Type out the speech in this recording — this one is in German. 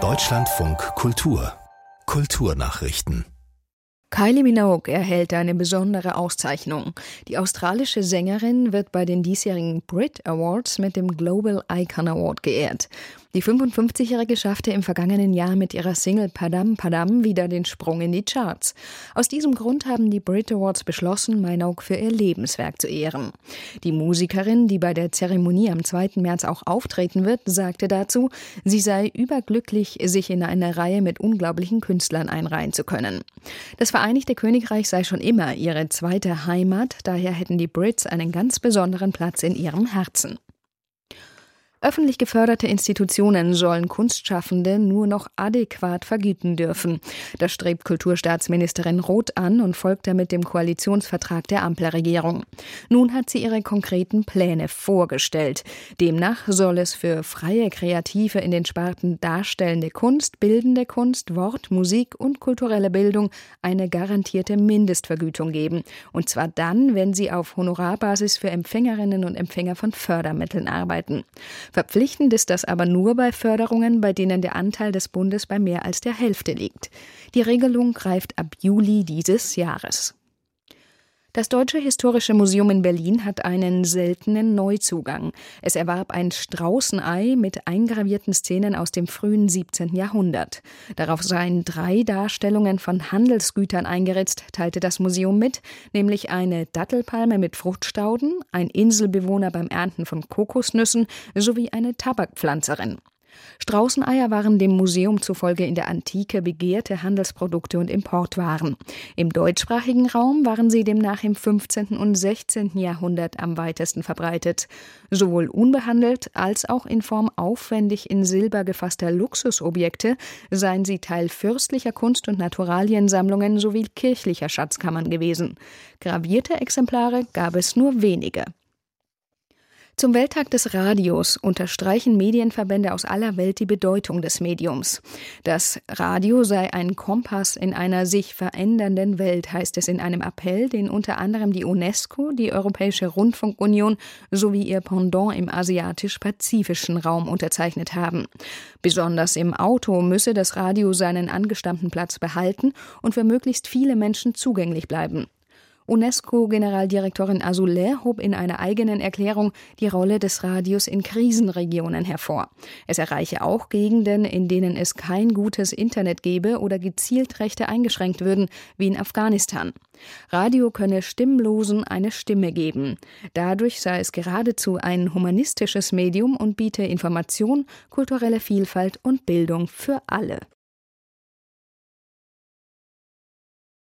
Deutschlandfunk Kultur Kulturnachrichten Kylie Minogue erhält eine besondere Auszeichnung. Die australische Sängerin wird bei den diesjährigen Brit Awards mit dem Global Icon Award geehrt. Die 55-Jährige schaffte im vergangenen Jahr mit ihrer Single Padam Padam wieder den Sprung in die Charts. Aus diesem Grund haben die Brit Awards beschlossen, Minogue für ihr Lebenswerk zu ehren. Die Musikerin, die bei der Zeremonie am 2. März auch auftreten wird, sagte dazu, sie sei überglücklich, sich in eine Reihe mit unglaublichen Künstlern einreihen zu können. Das Vereinigte Königreich sei schon immer ihre zweite Heimat, daher hätten die Brits einen ganz besonderen Platz in ihrem Herzen. Öffentlich geförderte Institutionen sollen Kunstschaffende nur noch adäquat vergüten dürfen. Das strebt Kulturstaatsministerin Roth an und folgt damit dem Koalitionsvertrag der Ampelregierung. Nun hat sie ihre konkreten Pläne vorgestellt. Demnach soll es für freie Kreative in den Sparten darstellende Kunst, bildende Kunst, Wort, Musik und kulturelle Bildung eine garantierte Mindestvergütung geben. Und zwar dann, wenn sie auf Honorarbasis für Empfängerinnen und Empfänger von Fördermitteln arbeiten. Verpflichtend ist das aber nur bei Förderungen, bei denen der Anteil des Bundes bei mehr als der Hälfte liegt. Die Regelung greift ab Juli dieses Jahres. Das Deutsche Historische Museum in Berlin hat einen seltenen Neuzugang. Es erwarb ein Straußenei mit eingravierten Szenen aus dem frühen 17. Jahrhundert. Darauf seien drei Darstellungen von Handelsgütern eingeritzt, teilte das Museum mit, nämlich eine Dattelpalme mit Fruchtstauden, ein Inselbewohner beim Ernten von Kokosnüssen sowie eine Tabakpflanzerin. Straußeneier waren dem Museum zufolge in der Antike begehrte Handelsprodukte und Importwaren. Im deutschsprachigen Raum waren sie demnach im 15. und 16. Jahrhundert am weitesten verbreitet. Sowohl unbehandelt als auch in Form aufwendig in Silber gefasster Luxusobjekte seien sie Teil fürstlicher Kunst- und Naturaliensammlungen sowie kirchlicher Schatzkammern gewesen. Gravierte Exemplare gab es nur wenige. Zum Welttag des Radios unterstreichen Medienverbände aus aller Welt die Bedeutung des Mediums. Das Radio sei ein Kompass in einer sich verändernden Welt, heißt es in einem Appell, den unter anderem die UNESCO, die Europäische Rundfunkunion sowie ihr Pendant im asiatisch-pazifischen Raum unterzeichnet haben. Besonders im Auto müsse das Radio seinen angestammten Platz behalten und für möglichst viele Menschen zugänglich bleiben. UNESCO-Generaldirektorin Azoulay hob in einer eigenen Erklärung die Rolle des Radios in Krisenregionen hervor. Es erreiche auch Gegenden, in denen es kein gutes Internet gebe oder gezielt Rechte eingeschränkt würden, wie in Afghanistan. Radio könne Stimmlosen eine Stimme geben. Dadurch sei es geradezu ein humanistisches Medium und biete Information, kulturelle Vielfalt und Bildung für alle.